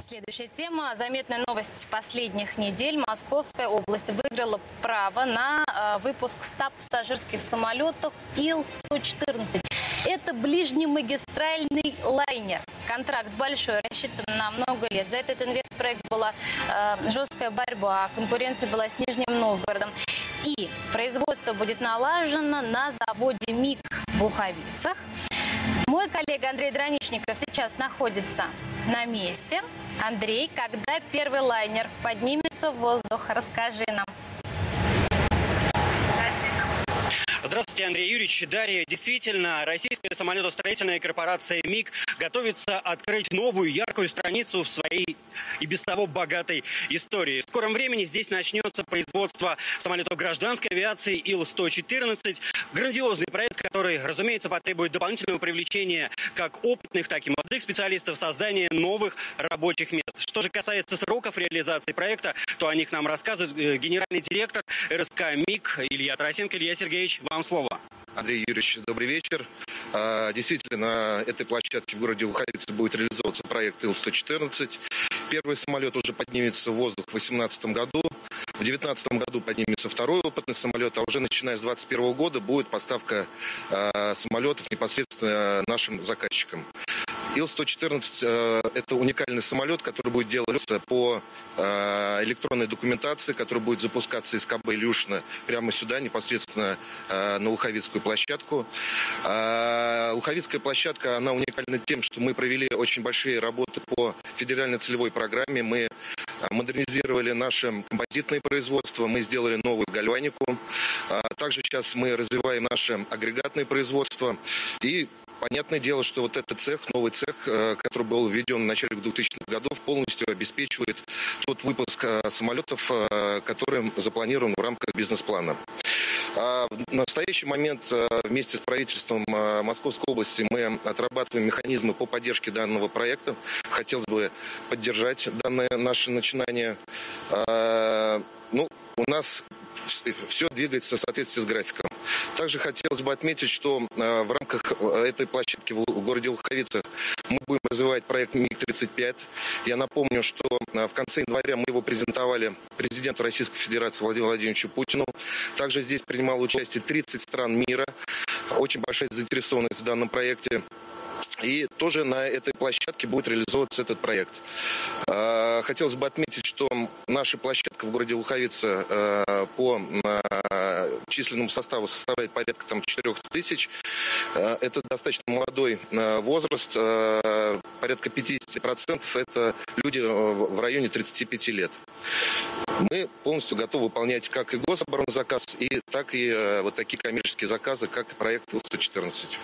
Следующая тема. Заметная новость последних недель. Московская область выиграла право на э, выпуск 100 пассажирских самолетов Ил-114. Это ближнемагистральный лайнер. Контракт большой, рассчитан на много лет. За этот инвестпроект была э, жесткая борьба, конкуренция была с Нижним Новгородом. И производство будет налажено на заводе МИГ в Луховицах. Мой коллега Андрей Драничников сейчас находится на месте. Андрей, когда первый лайнер поднимется в воздух, расскажи нам. Здравствуйте, Андрей Юрьевич. Дарья, действительно, российская самолетостроительная корпорация МИГ готовится открыть новую яркую страницу в своей и без того богатой истории. В скором времени здесь начнется производство самолетов гражданской авиации Ил-114. Грандиозный проект, который, разумеется, потребует дополнительного привлечения как опытных, так и молодых специалистов, создания новых рабочих мест. Что же касается сроков реализации проекта, то о них нам рассказывает э, генеральный директор РСК МИГ Илья Тарасенко. Илья Сергеевич, вам слово. Андрей Юрьевич, добрый вечер. А, действительно, на этой площадке в городе Луховицы будет реализовываться проект Ил-114. Первый самолет уже поднимется в воздух в 2018 году. В 2019 году поднимется второй опытный самолет, а уже начиная с 2021 года будет поставка э, самолетов непосредственно нашим заказчикам. Ил-114 э, – это уникальный самолет, который будет делаться по э, электронной документации, который будет запускаться из КБ Илюшина прямо сюда, непосредственно э, на Луховицкую площадку. Луховицкая площадка, она уникальна тем, что мы провели очень большие работы по федеральной целевой программе. Мы модернизировали наше композитное производство, мы сделали новую гальванику. Также сейчас мы развиваем наше агрегатное производство. И Понятное дело, что вот этот цех, новый цех, э, который был введен в начале 2000-х годов, полностью обеспечивает тот выпуск э, самолетов, э, который запланирован в рамках бизнес-плана. А в настоящий момент вместе с правительством Московской области мы отрабатываем механизмы по поддержке данного проекта. Хотелось бы поддержать данное наше начинание. А, ну, у нас все двигается в соответствии с графиком. Также хотелось бы отметить, что э, в рамках э, этой площадки в городе Луховица мы будем развивать проект МиГ-35. Я напомню, что э, в конце января мы его презентовали президенту Российской Федерации Владимиру Владимировичу Путину. Также здесь принимало участие 30 стран мира. Очень большая заинтересованность в данном проекте. И тоже на этой площадке будет реализовываться этот проект. А, хотелось бы отметить, что наша площадка в городе Луховица а, по а, численному составу составляет порядка там, 4 тысяч. Это достаточно молодой возраст. Порядка 50% это люди в районе 35 лет. Мы полностью готовы выполнять как и гособоронзаказ, и так и вот такие коммерческие заказы, как проект Ил-114.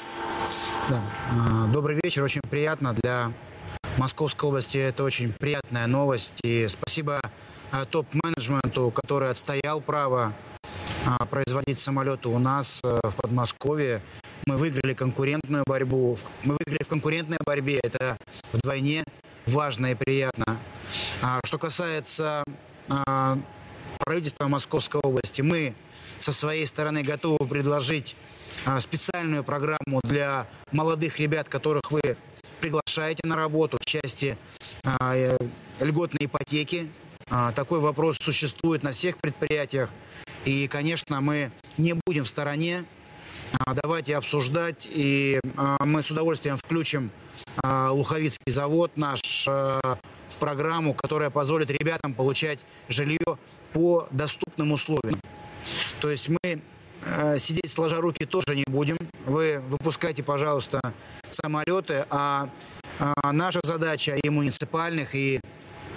Да. Добрый вечер, очень приятно для Московской области. Это очень приятная новость. И спасибо а, топ-менеджменту, который отстоял право а, производить самолеты у нас в Подмосковье. Мы выиграли конкурентную борьбу. Мы выиграли в конкурентной борьбе. Это вдвойне важно и приятно. Что касается правительства Московской области, мы со своей стороны готовы предложить а, специальную программу для молодых ребят, которых вы приглашаете на работу в части а, э, льготной ипотеки. А, такой вопрос существует на всех предприятиях. И, конечно, мы не будем в стороне. Давайте обсуждать. И мы с удовольствием включим Луховицкий завод наш в программу, которая позволит ребятам получать жилье по доступным условиям. То есть мы Э, сидеть сложа руки тоже не будем. Вы выпускайте, пожалуйста, самолеты, а, а наша задача и муниципальных, и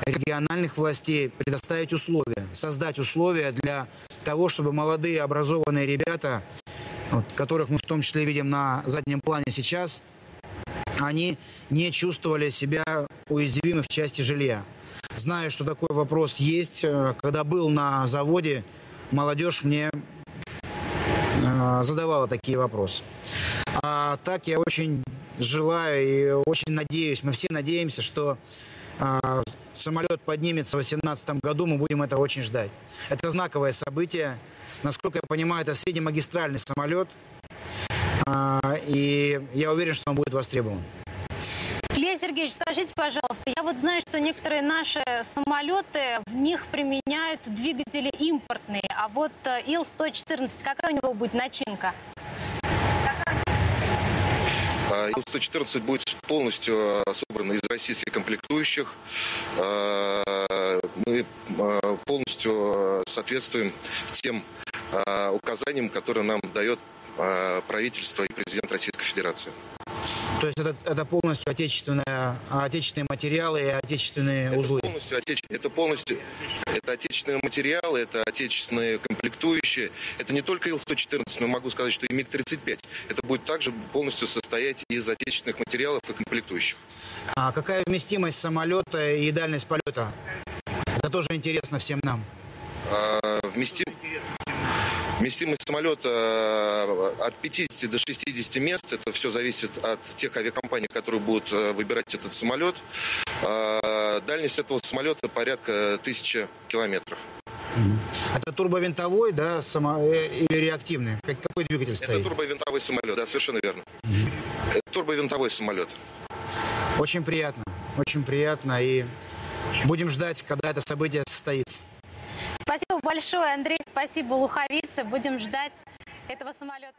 региональных властей предоставить условия, создать условия для того, чтобы молодые образованные ребята, вот, которых мы в том числе видим на заднем плане сейчас, они не чувствовали себя уязвимы в части жилья. Знаю, что такой вопрос есть. Э, когда был на заводе, молодежь мне задавала такие вопросы. А так я очень желаю и очень надеюсь, мы все надеемся, что а, самолет поднимется в 2018 году, мы будем это очень ждать. Это знаковое событие. Насколько я понимаю, это среднемагистральный самолет, а, и я уверен, что он будет востребован. Сергеевич, скажите, пожалуйста, я вот знаю, что некоторые наши самолеты, в них применяют двигатели импортные, а вот э, Ил-114, какая у него будет начинка? А, Ил-114 будет полностью а, собран из российских комплектующих. А, мы полностью соответствуем тем указаниям, которые нам дает правительство и президент Российской Федерации. То есть это, это полностью отечественные, отечественные материалы и отечественные это узлы? Полностью отеч... Это полностью это отечественные материалы, это отечественные комплектующие. Это не только Ил-114, но могу сказать, что и МиГ-35. Это будет также полностью состоять из отечественных материалов и комплектующих. А какая вместимость самолета и дальность полета? Это тоже интересно всем нам. А, вместим... Вместимость самолета э, от 50 до 60 мест. Это все зависит от тех авиакомпаний, которые будут э, выбирать этот самолет. А, дальность этого самолета порядка тысячи километров. Это турбовинтовой, да, само... Э, или реактивный? Какой двигатель стоит? Это турбовинтовой самолет, да, совершенно верно. Это турбовинтовой самолет. Очень приятно, очень приятно. И будем ждать, когда это событие состоится. Спасибо большое, Андрей. Спасибо, луховицы. Будем ждать этого самолета.